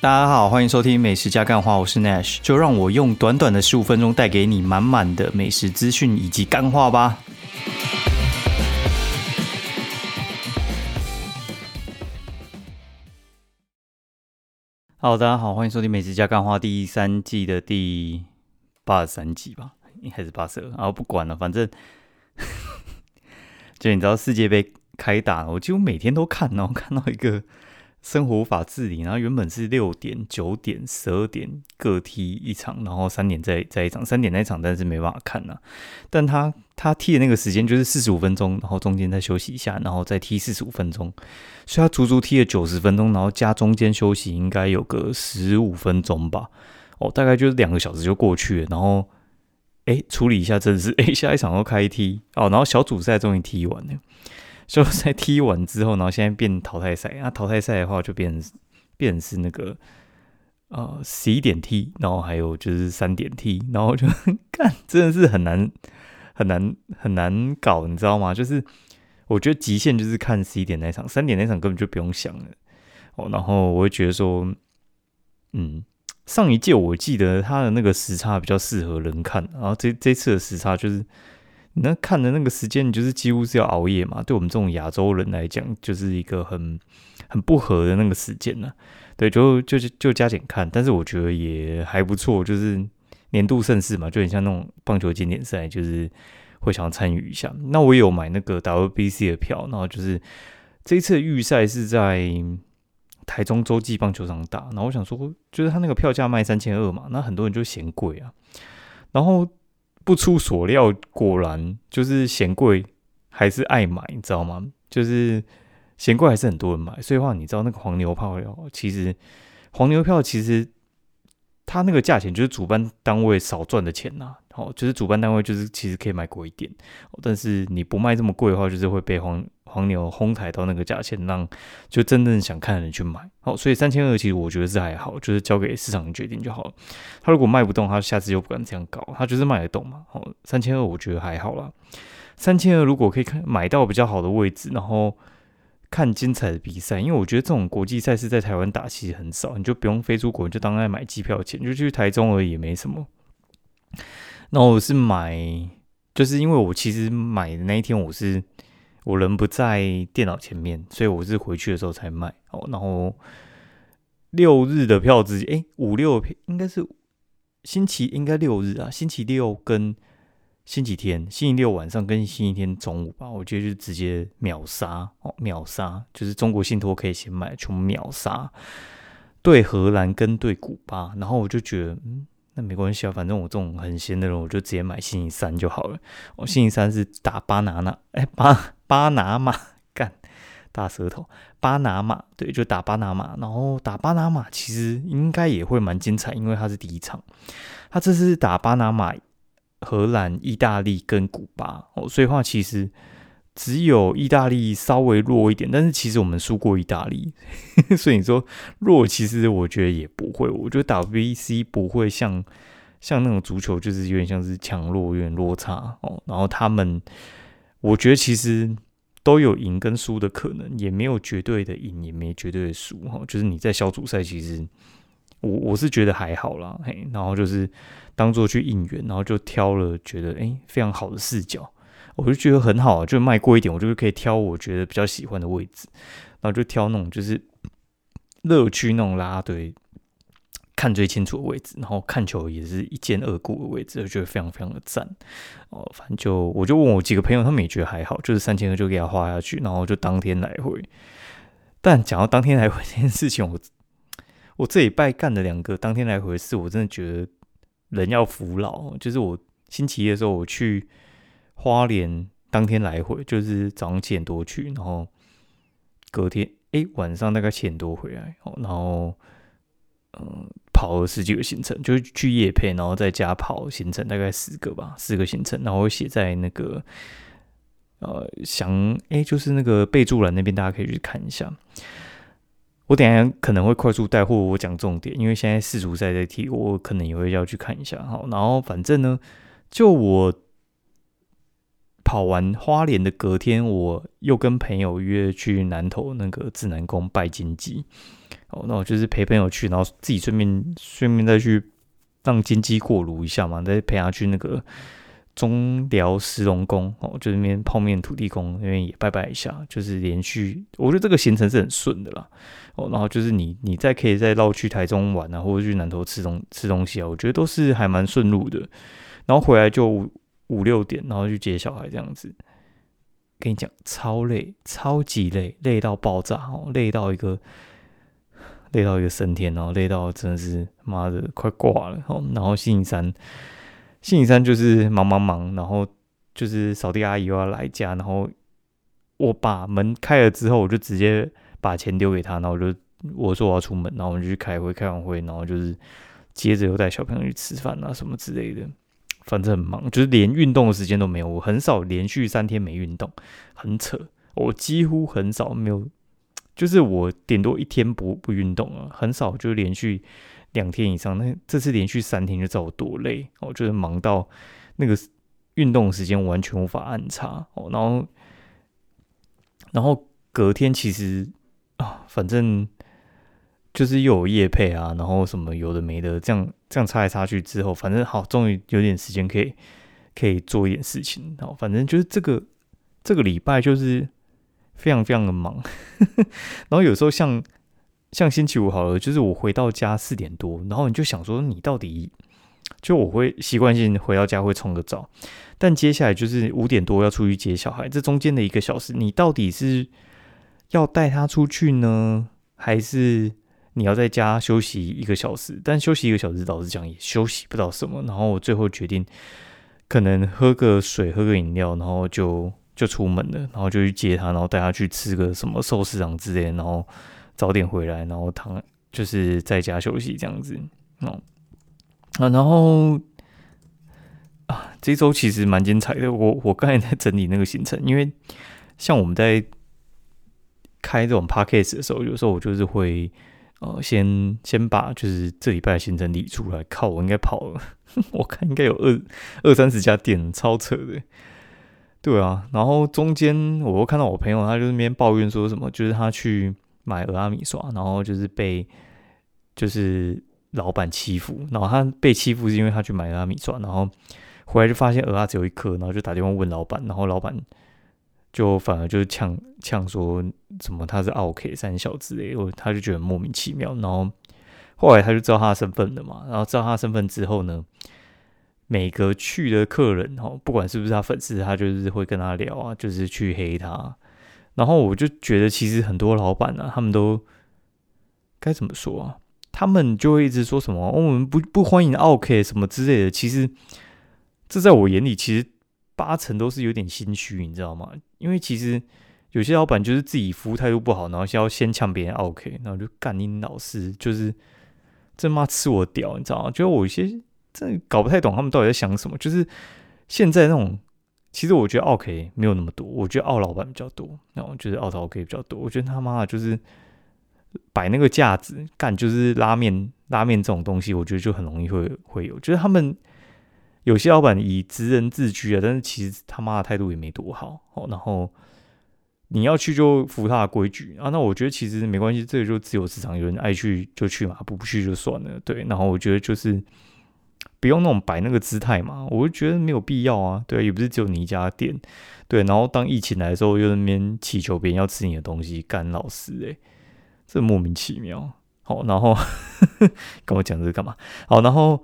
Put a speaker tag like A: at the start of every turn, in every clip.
A: 大家好，欢迎收听美食加干话，我是 Nash，就让我用短短的十五分钟带给你满满的美食资讯以及干话吧。好，大家好，欢迎收听美食加干话第三季的第八十三集吧，应该是八十二，然后不管了，反正 就你知道世界杯开打了，我几乎每天都看，然后看到一个。生活无法自理，然后原本是六点、九点、十二点各踢一场，然后三点再再一场，三点那场但是没办法看呐。但他他踢的那个时间就是四十五分钟，然后中间再休息一下，然后再踢四十五分钟，所以他足足踢了九十分钟，然后加中间休息应该有个十五分钟吧。哦，大概就是两个小时就过去了。然后哎，处理一下真是哎，下一场要开踢哦，然后小组赛终于踢完了。就在踢完之后，然后现在变淘汰赛。那淘汰赛的话，就变变是那个呃十一点踢，然后还有就是三点踢，然后就干真的是很难很难很难搞，你知道吗？就是我觉得极限就是看十一点那场，三点那场根本就不用想了哦。然后我会觉得说，嗯，上一届我记得他的那个时差比较适合人看，然后这这次的时差就是。那看的那个时间，你就是几乎是要熬夜嘛？对我们这种亚洲人来讲，就是一个很很不合的那个时间呢。对，就就就加减看，但是我觉得也还不错，就是年度盛事嘛，就很像那种棒球经典赛，就是会想要参与一下。那我有买那个 WBC 的票，然后就是这一次预赛是在台中洲际棒球场打，然后我想说，就是他那个票价卖三千二嘛，那很多人就嫌贵啊，然后。不出所料，果然就是嫌贵还是爱买，你知道吗？就是嫌贵还是很多人买。所以话，你知道那个黄牛票，其实黄牛票其实它那个价钱就是主办单位少赚的钱呐。哦，就是主办单位就是其实可以买贵一点，但是你不卖这么贵的话，就是会被黄。黄牛哄抬到那个价钱，让就真正想看的人去买。好，所以三千二其实我觉得是还好，就是交给市场决定就好了。他如果卖不动，他下次就不敢这样搞。他就是卖得动嘛。好，三千二我觉得还好啦。三千二如果可以看买到比较好的位置，然后看精彩的比赛，因为我觉得这种国际赛事在台湾打其实很少，你就不用飞出国，就当在买机票钱，就去台中而已，没什么。那我是买，就是因为我其实买的那一天我是。我人不在电脑前面，所以我是回去的时候才买哦。然后六日的票直接哎五六应该是星期应该六日啊，星期六跟星期天，星期六晚上跟星期天中午吧，我觉得就直接秒杀哦，秒杀就是中国信托可以先买，全部秒杀对荷兰跟对古巴，然后我就觉得嗯。那没关系啊，反正我这种很闲的人，我就直接买星期三就好了。我星期三是打巴拿那，哎巴巴拿马 干大舌头，巴拿马对，就打巴拿马，然后打巴拿马其实应该也会蛮精彩，因为它是第一场，他这次打巴拿马、荷兰、意大利跟古巴哦，所以话其实。只有意大利稍微弱一点，但是其实我们输过意大利，所以你说弱，其实我觉得也不会。我觉得打 V C 不会像像那种足球，就是有点像是强弱有点落差哦。然后他们，我觉得其实都有赢跟输的可能，也没有绝对的赢，也没绝对的输哈。就是你在小组赛，其实我我是觉得还好啦，嘿。然后就是当做去应援，然后就挑了觉得哎非常好的视角。我就觉得很好，就卖贵一点，我就可以挑我觉得比较喜欢的位置，然后就挑那种就是乐趣那种拉队看最清楚的位置，然后看球也是一见二顾的位置，我觉得非常非常的赞哦。反正就我就问我几个朋友，他们也觉得还好，就是三千二就给他花下去，然后就当天来回。但讲到当天来回这件事情，我 我这礼拜干了两个当天来回的事，我真的觉得人要服老。就是我星期一的时候我去。花莲当天来回就是早上七点多去，然后隔天哎晚上大概七点多回来，哦然后嗯跑了十几个行程，就是去夜配，然后在家跑行程，大概十个吧，四个行程，然后写在那个呃详哎就是那个备注栏那边，大家可以去看一下。我等下可能会快速带货，我讲重点，因为现在四组赛在踢，我可能也会要去看一下。好，然后反正呢，就我。跑完花莲的隔天，我又跟朋友约去南投那个指南宫拜金鸡。哦，那我就是陪朋友去，然后自己顺便顺便再去让金鸡过炉一下嘛，再陪他去那个中寮石龙宫哦，就那边泡面土地公那边也拜拜一下，就是连续，我觉得这个行程是很顺的啦。哦，然后就是你你再可以再绕去台中玩啊，或者去南投吃东吃东西啊，我觉得都是还蛮顺路的。然后回来就五六点，然后去接小孩这样子。跟你讲，超累，超级累，累到爆炸哦，累到一个。累到一个升天，然后累到真的是妈的快挂了哦。然后星期三，星期三就是忙忙忙，然后就是扫地阿姨又要来家，然后我把门开了之后，我就直接把钱丢给他，然后我就我说我要出门，然后我们就去开会，开完会，然后就是接着又带小朋友去吃饭啊什么之类的，反正很忙，就是连运动的时间都没有，我很少连续三天没运动，很扯，我几乎很少没有。就是我顶多一天不不运动啊，很少就连续两天以上。那这次连续三天就知道我多累哦，就是忙到那个运动时间完全无法安插哦。然后，然后隔天其实啊，反正就是又有夜配啊，然后什么有的没的，这样这样擦来擦去之后，反正好，终于有点时间可以可以做一点事情。然后反正就是这个这个礼拜就是。非常非常的忙，然后有时候像像星期五好了，就是我回到家四点多，然后你就想说你到底，就我会习惯性回到家会冲个澡，但接下来就是五点多要出去接小孩，这中间的一个小时，你到底是要带他出去呢，还是你要在家休息一个小时？但休息一个小时，老实讲也休息不到什么，然后我最后决定可能喝个水，喝个饮料，然后就。就出门了，然后就去接他，然后带他去吃个什么寿司郎之类，然后早点回来，然后躺就是在家休息这样子。哦，啊，然后啊，这周其实蛮精彩的。我我刚才在整理那个行程，因为像我们在开这种 p a c k a g e 的时候，有时候我就是会呃先先把就是这礼拜的行程理出来。靠，我应该跑了，我看应该有二二三十家店，超扯的。对啊，然后中间我又看到我朋友，他就那边抱怨说什么，就是他去买俄阿米刷，然后就是被就是老板欺负，然后他被欺负是因为他去买俄阿米刷，然后回来就发现俄阿只有一颗，然后就打电话问老板，然后老板就反而就是呛呛说什么他是奥 K 三小之类，我他就觉得莫名其妙，然后后来他就知道他的身份了嘛，然后知道他身份之后呢。每个去的客人哈，不管是不是他粉丝，他就是会跟他聊啊，就是去黑他。然后我就觉得，其实很多老板呢，他们都该怎么说啊？他们就会一直说什么“我们不不欢迎 OK 什么之类的”。其实这在我眼里，其实八成都是有点心虚，你知道吗？因为其实有些老板就是自己服务态度不好，然后先要先呛别人 OK，然后就干你老师，就是这妈吃我屌，你知道吗？就我有些。真搞不太懂他们到底在想什么。就是现在那种，其实我觉得 OK 没有那么多，我觉得奥老板比较多，然后就是奥陶 K 比较多。我觉得他妈的就是摆那个架子干，就是拉面拉面这种东西，我觉得就很容易会会有。就是他们有些老板以职人自居啊，但是其实他妈的态度也没多好。哦，然后你要去就服他的规矩啊。那我觉得其实没关系，这个就自由市场，有人爱去就去嘛，不不去就算了。对，然后我觉得就是。不用那种摆那个姿态嘛，我就觉得没有必要啊。对，也不是只有你一家店，对。然后当疫情来的时候，又那边祈求别人要吃你的东西，干老师诶，这莫名其妙。好，然后 跟我讲这个干嘛？好，然后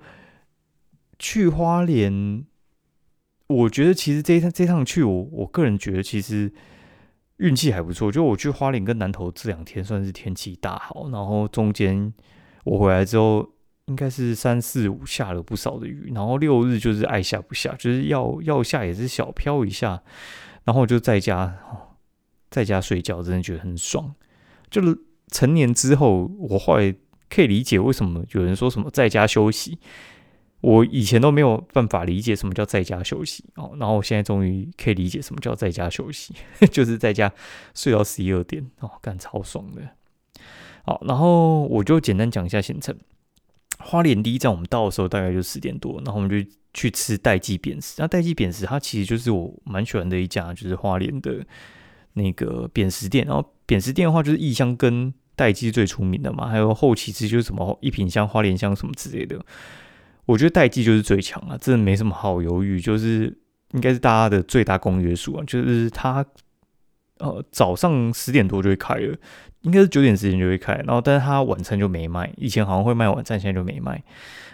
A: 去花莲，我觉得其实这一趟这趟去，我我个人觉得其实运气还不错。就我去花莲跟南投这两天算是天气大好，然后中间我回来之后。应该是三四五下了不少的雨，然后六日就是爱下不下，就是要要下也是小飘一下，然后就在家在家睡觉，真的觉得很爽。就成年之后，我后来可以理解为什么有人说什么在家休息，我以前都没有办法理解什么叫在家休息哦，然后我现在终于可以理解什么叫在家休息，就是在家睡到十一二点哦，干超爽的。好，然后我就简单讲一下行程。花莲第一站我们到的时候大概就十点多，然后我们就去吃代记扁食。那代记扁食它其实就是我蛮喜欢的一家，就是花莲的那个扁食店。然后扁食店的话，就是异香跟代记最出名的嘛，还有后其实就是什么一品香、花莲香什么之类的。我觉得代记就是最强啊，真的没什么好犹豫，就是应该是大家的最大公约数啊，就是它呃早上十点多就会开了，应该是九点之前就会开，然后但是它晚餐就没卖，以前好像会卖晚餐，现在就没卖。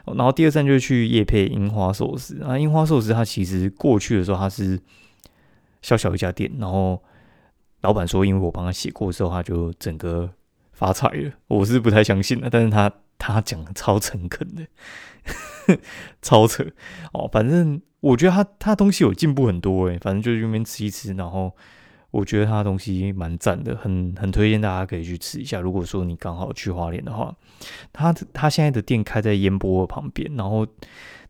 A: 然后第二站就去叶配樱花寿司啊，樱花寿司它其实过去的时候它是小小一家店，然后老板说因为我帮他写过之后，他就整个发财了，我是不太相信的，但是他他讲的超诚恳的。超扯哦！反正我觉得他他东西有进步很多诶，反正就那边吃一吃，然后我觉得他的东西蛮赞的，很很推荐大家可以去吃一下。如果说你刚好去花莲的话，他他现在的店开在烟波旁边，然后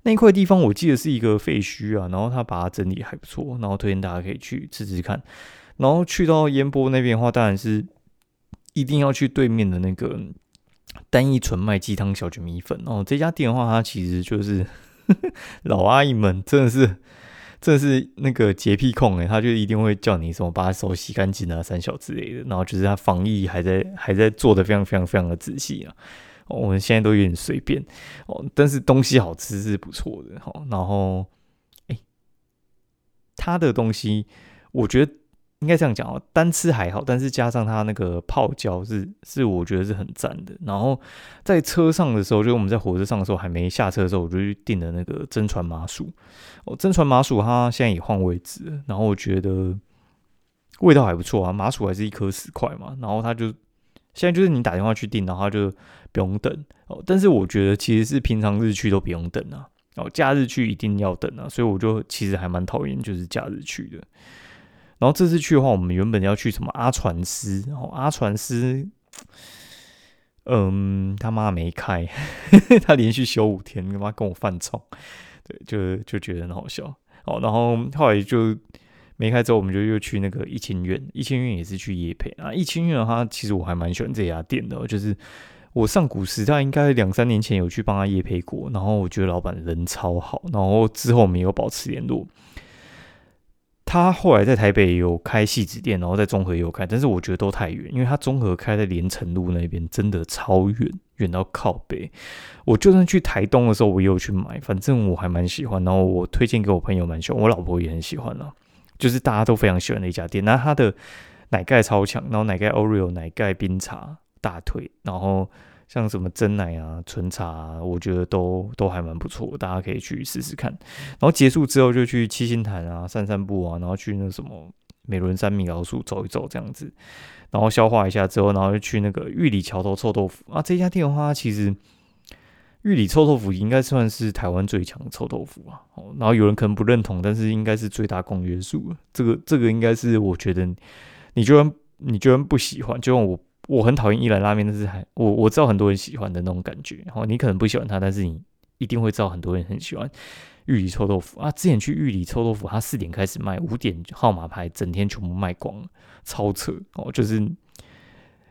A: 那一块地方我记得是一个废墟啊，然后他把它整理还不错，然后推荐大家可以去吃吃看。然后去到烟波那边的话，当然是一定要去对面的那个。单一纯麦鸡汤小卷米粉哦，这家店的话，它其实就是 老阿姨们真的是真的是那个洁癖控诶，他就一定会叫你什么把手洗干净啊、三小之类的。然后就是他防疫还在还在做的非常非常非常的仔细啊。我们现在都有点随便哦，但是东西好吃是不错的哈。然后哎，他的东西我觉得。应该这样讲哦，单吃还好，但是加上它那个泡椒是是我觉得是很赞的。然后在车上的时候，就是我们在火车上的时候还没下车的时候，我就去订了那个真传麻薯。哦，真传麻薯它现在也换位置了，然后我觉得味道还不错啊。麻薯还是一颗十块嘛，然后它就现在就是你打电话去订，然后就不用等哦。但是我觉得其实是平常日去都不用等啊，哦，假日去一定要等啊，所以我就其实还蛮讨厌就是假日去的。然后这次去的话，我们原本要去什么阿传斯，然后阿传斯，嗯，他妈没开，他连续休五天，他妈跟我犯冲，对，就就觉得很好笑。哦，然后后来就没开之后，我们就又去那个一清苑，一清苑也是去夜配啊。一清苑的话，其实我还蛮喜欢这家店的，就是我上古时代应该两三年前有去帮他夜配过，然后我觉得老板人超好，然后之后我们也有保持联络。他后来在台北有开戏子店，然后在中和也有开，但是我觉得都太远，因为他中和开在连城路那边，真的超远，远到靠北。我就算去台东的时候，我也有去买，反正我还蛮喜欢，然后我推荐给我朋友蛮喜欢，我老婆也很喜欢了，就是大家都非常喜欢的一家店。那它的奶盖超强，然后奶盖 Oreo、奶盖冰茶大腿，然后。像什么真奶啊、纯茶，啊，我觉得都都还蛮不错，大家可以去试试看。然后结束之后就去七星潭啊、散散步啊，然后去那什么美仑山米老鼠走一走这样子，然后消化一下之后，然后就去那个玉里桥头臭豆腐啊。这家店的话，其实玉里臭豆腐应该算是台湾最强臭豆腐啊。哦，然后有人可能不认同，但是应该是最大公约数。这个这个应该是我觉得，你居然你居然不喜欢，就像我。我很讨厌一兰拉面，但是还我我知道很多人喜欢的那种感觉。然后你可能不喜欢它，但是你一定会知道很多人很喜欢玉里臭豆腐啊。之前去玉里臭豆腐，它四点开始卖，五点号码牌整天全部卖光了，超扯哦！就是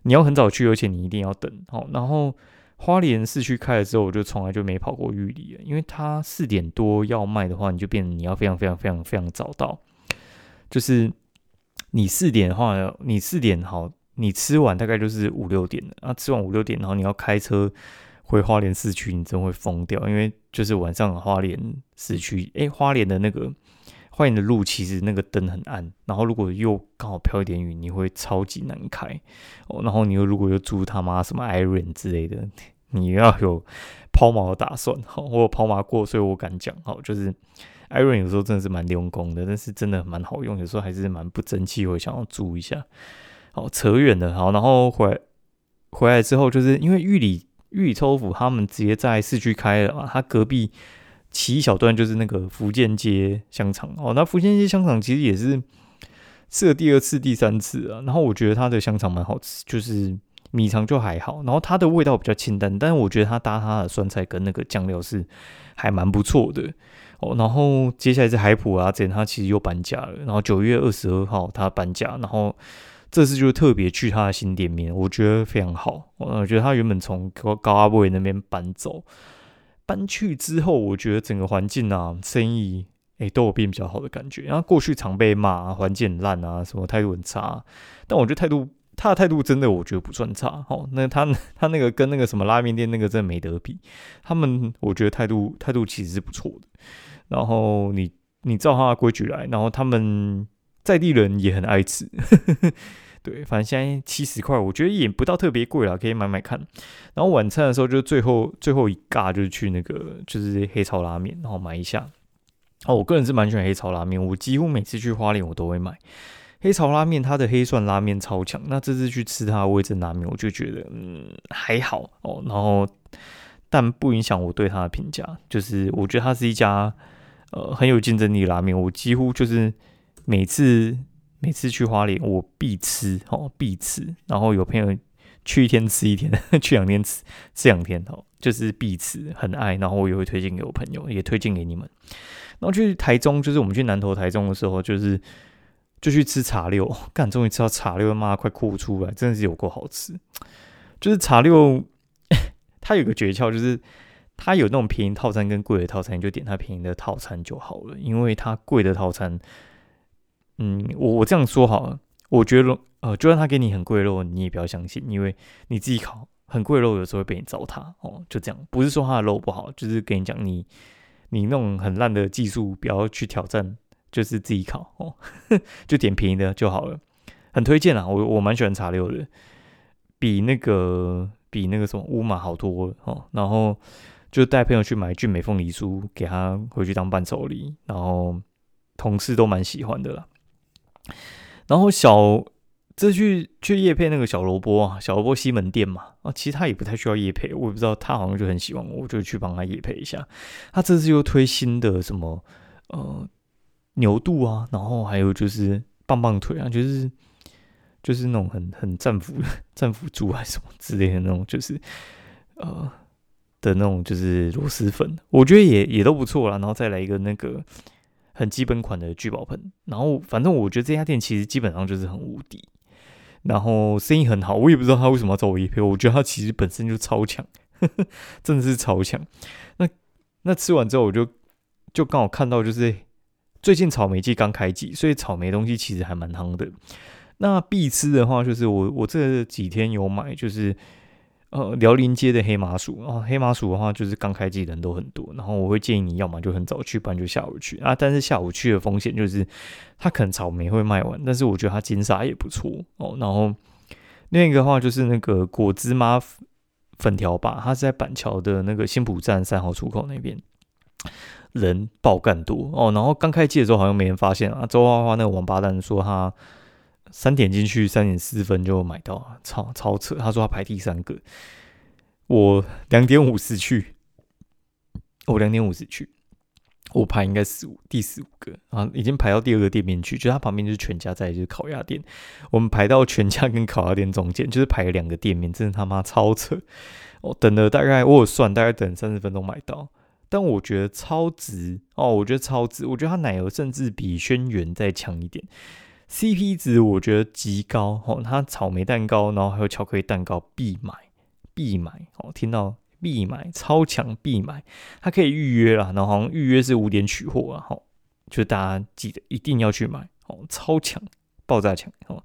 A: 你要很早去，而且你一定要等哦。然后花莲市区开了之后，我就从来就没跑过玉里了，因为它四点多要卖的话，你就变你要非常非常非常非常早到。就是你四点的话，你四点好。你吃完大概就是五六点了啊，吃完五六点，然后你要开车回花莲市区，你真会疯掉，因为就是晚上花莲市区，哎，花莲的那个花莲的路其实那个灯很暗，然后如果又刚好飘一点雨，你会超级难开哦。然后你又如果又租他妈什么 Iron 之类的，你要有抛锚的打算，好，我有抛锚过，所以我敢讲，好，就是 Iron 有时候真的是蛮用功的，但是真的蛮好用，有时候还是蛮不争气，会想要租一下。好扯远了，好，然后回回来之后，就是因为玉里玉里抽府他们直接在市区开了嘛，他隔壁骑一小段就是那个福建街香肠哦，那福建街香肠其实也是吃了第二次、第三次啊，然后我觉得它的香肠蛮好吃，就是米肠就还好，然后它的味道比较清淡，但是我觉得它搭它的酸菜跟那个酱料是还蛮不错的哦，然后接下来是海普啊，这他其实又搬家了，然后九月二十二号他搬家，然后。这次就特别去他的新店面，我觉得非常好。我觉得他原本从高高阿波那边搬走，搬去之后，我觉得整个环境啊，生意诶都有变比较好的感觉。然后过去常被骂环境很烂啊，什么态度很差，但我觉得态度他的态度真的我觉得不算差哦。那他他那个跟那个什么拉面店那个真的没得比，他们我觉得态度态度其实是不错的。然后你你照他的规矩来，然后他们在地人也很爱吃。对，反正现在七十块，我觉得也不到特别贵啦，可以买买看。然后晚餐的时候，就最后最后一尬就是去那个就是黑潮拉面，然后买一下。哦，我个人是蛮喜欢黑潮拉面，我几乎每次去花莲我都会买黑潮拉面，它的黑蒜拉面超强。那这次去吃它味增拉面，我就觉得嗯还好哦。然后但不影响我对它的评价，就是我觉得它是一家呃很有竞争力的拉面。我几乎就是每次。每次去花莲，我必吃哦，必吃。然后有朋友去一天吃一天，去两天吃吃两天哦，就是必吃，很爱。然后我也会推荐给我朋友，也推荐给你们。然后去台中，就是我们去南投台中的时候，就是就去吃茶六，干，终于吃到茶六，妈快哭出来，真的是有够好吃。就是茶六，它有个诀窍，就是它有那种便宜套餐跟贵的套餐，你就点它便宜的套餐就好了，因为它贵的套餐。嗯，我我这样说好了，我觉得呃，就算他给你很贵肉，你也不要相信，因为你自己烤很贵肉，有时候会被你糟蹋哦。就这样，不是说他的肉不好，就是跟你讲，你你那种很烂的技术，不要去挑战，就是自己烤哦，就点便宜的就好了。很推荐啊，我我蛮喜欢茶六的，比那个比那个什么乌马好多了哦。然后就带朋友去买俊美凤梨酥，给他回去当伴手礼，然后同事都蛮喜欢的啦。然后小这去去叶配那个小萝卜啊，小萝卜西门店嘛啊，其实他也不太需要叶配，我也不知道他好像就很喜欢我，我就去帮他叶配一下。他这次又推新的什么呃牛肚啊，然后还有就是棒棒腿啊，就是就是那种很很战斧 战斧猪还是什么之类的那种，就是呃的那种就是螺蛳粉，我觉得也也都不错啦。然后再来一个那个。很基本款的聚宝盆，然后反正我觉得这家店其实基本上就是很无敌，然后生意很好，我也不知道他为什么要找我一配，我觉得他其实本身就超强，真的是超强。那那吃完之后，我就就刚好看到，就是最近草莓季刚开季，所以草莓东西其实还蛮夯的。那必吃的话，就是我我这几天有买，就是。呃，辽宁街的黑麻薯啊，黑麻薯的话就是刚开季人都很多，然后我会建议你要么就很早去，不然就下午去啊。但是下午去的风险就是，它可能草莓会卖完，但是我觉得它金沙也不错哦。然后另一个话就是那个果汁妈粉条吧，它是在板桥的那个新浦站三号出口那边，人爆干多哦。然后刚开季的时候好像没人发现啊，周花花那个王八蛋说他。三点进去，三点四分就买到，超超扯。他说他排第三个，我两点五十去，我两点五十去，我排应该十五第十五个啊，已经排到第二个店面去，就他旁边就是全家，在就是烤鸭店，我们排到全家跟烤鸭店中间，就是排了两个店面，真的他妈超扯。我等了大概我有算，大概等三十分钟买到，但我觉得超值哦，我觉得超值，我觉得它奶油甚至比轩辕再强一点。CP 值我觉得极高哦，它草莓蛋糕，然后还有巧克力蛋糕必买必买哦，听到必买超强必买，它可以预约啦，然后预约是五点取货啊，好，就大家记得一定要去买哦，超强爆炸强哦，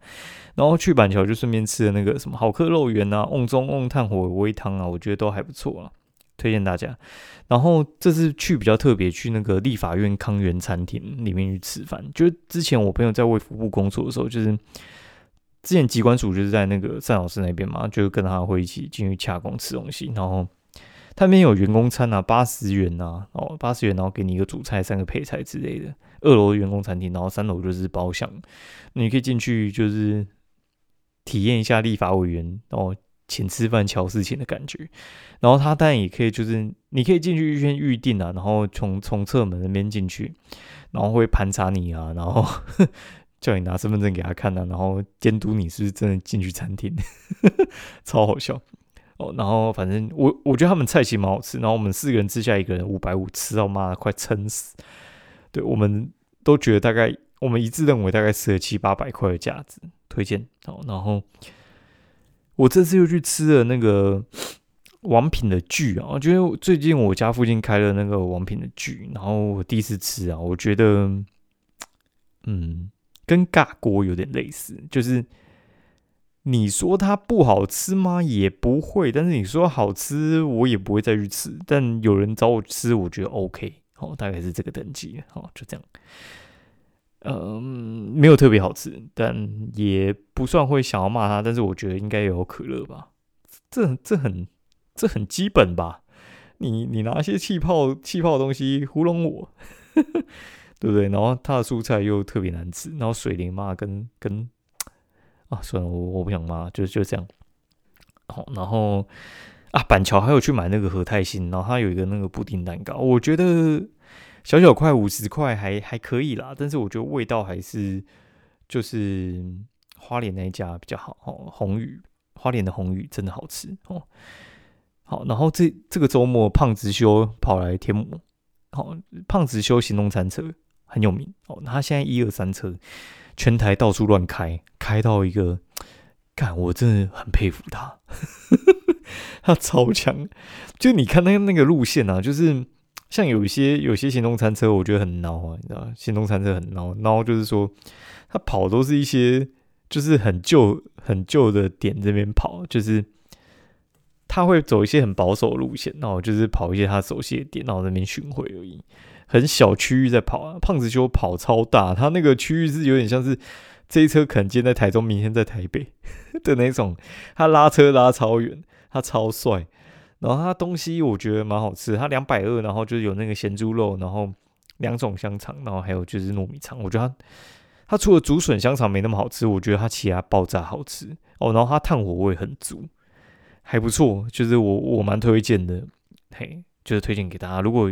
A: 然后去板桥就顺便吃了那个什么好客肉圆啊，瓮中瓮炭火煨汤啊，我觉得都还不错啊。推荐大家，然后这次去比较特别，去那个立法院康源餐厅里面去吃饭。就是之前我朋友在卫福部工作的时候，就是之前机关署就是在那个单老师那边嘛，就跟他会一起进去洽工吃东西。然后他那边有员工餐啊，八十元呐，哦八十元，然后给你一个主菜、三个配菜之类的。二楼员工餐厅，然后三楼就是包厢，你可以进去就是体验一下立法委员哦。请吃饭、瞧事情的感觉，然后他当然也可以，就是你可以进去预先预定啊，然后从从侧门那边进去，然后会盘查你啊，然后 叫你拿身份证给他看啊，然后监督你是不是真的进去餐厅，超好笑哦。然后反正我我觉得他们菜系蛮好吃，然后我们四个人吃下一个人五百五，吃到妈的快撑死。对，我们都觉得大概我们一致认为大概吃了七八百块的价值，推荐哦。然后。我这次又去吃了那个 王品的剧啊，我觉得最近我家附近开了那个王品的剧，然后我第一次吃啊，我觉得，嗯，跟尬锅有点类似，就是你说它不好吃吗？也不会，但是你说好吃，我也不会再去吃。但有人找我吃，我觉得 OK，好，大概是这个等级，好，就这样。嗯，没有特别好吃，但也不算会想要骂他，但是我觉得应该有可乐吧，这这很。这很基本吧？你你拿一些气泡气泡的东西糊弄我，对不对？然后他的蔬菜又特别难吃，然后水灵嘛，跟跟啊，算了，我我不想骂，就就这样。好，然后啊，板桥还有去买那个和泰兴，然后他有一个那个布丁蛋糕，我觉得小小块五十块还还可以啦，但是我觉得味道还是就是花莲那一家比较好哦。红宇花莲的红宇真的好吃哦。好，然后这这个周末胖子修跑来天母，好，胖子修行动餐车很有名哦。他现在一二三车全台到处乱开，开到一个，看我真的很佩服他，他超强。就你看那个那个路线啊，就是像有些有些行动餐车，我觉得很孬啊，你知道行动餐车很孬，孬就是说他跑都是一些就是很旧很旧的点这边跑，就是。他会走一些很保守路线，然后就是跑一些他熟悉的点，然后那边巡回而已。很小区域在跑啊，胖子就跑超大，他那个区域是有点像是这一车可能今天在台中，明天在台北 的那种。他拉车拉超远，他超帅。然后它东西我觉得蛮好吃，它两百二，然后就是有那个咸猪肉，然后两种香肠，然后还有就是糯米肠。我觉得它它除了竹笋香肠没那么好吃，我觉得它其他爆炸好吃哦。然后它炭火味很足。还不错，就是我我蛮推荐的，嘿，就是推荐给大家。如果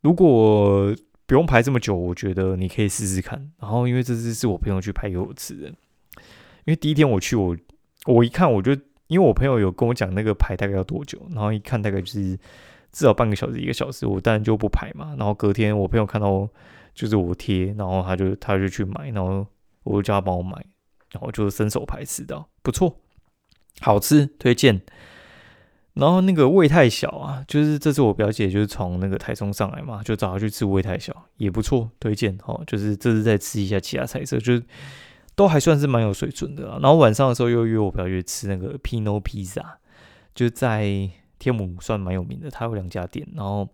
A: 如果不用排这么久，我觉得你可以试试看。然后因为这次是我朋友去排给我吃的，因为第一天我去，我我一看我就，因为我朋友有跟我讲那个排大概要多久，然后一看大概就是至少半个小时一个小时，我当然就不排嘛。然后隔天我朋友看到就是我贴，然后他就他就去买，然后我就叫他帮我买，然后就伸手排吃到，不错。好吃，推荐。然后那个味太小啊，就是这次我表姐就是从那个台中上来嘛，就找她去吃味太小，也不错，推荐哦。就是这次再吃一下其他菜色，就是都还算是蛮有水准的。然后晚上的时候又约我表姐吃那个 Pino Pizza，就在天母算蛮有名的，它有两家店，然后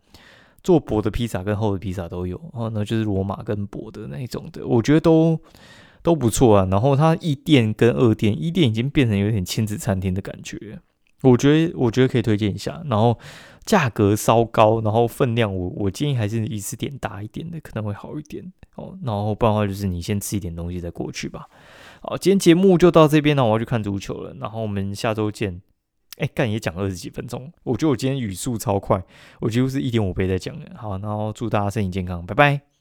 A: 做薄的披萨跟厚的披萨都有，然后呢就是罗马跟薄的那一种的，我觉得都。都不错啊，然后它一店跟二店，一店已经变成有点亲子餐厅的感觉，我觉得我觉得可以推荐一下，然后价格稍高，然后分量我我建议还是一次点大一点的可能会好一点哦，然后不然的话就是你先吃一点东西再过去吧。好，今天节目就到这边了，我要去看足球了，然后我们下周见。哎，干也讲二十几分钟，我觉得我今天语速超快，我几乎是一点五倍在讲的。好，然后祝大家身体健康，拜拜。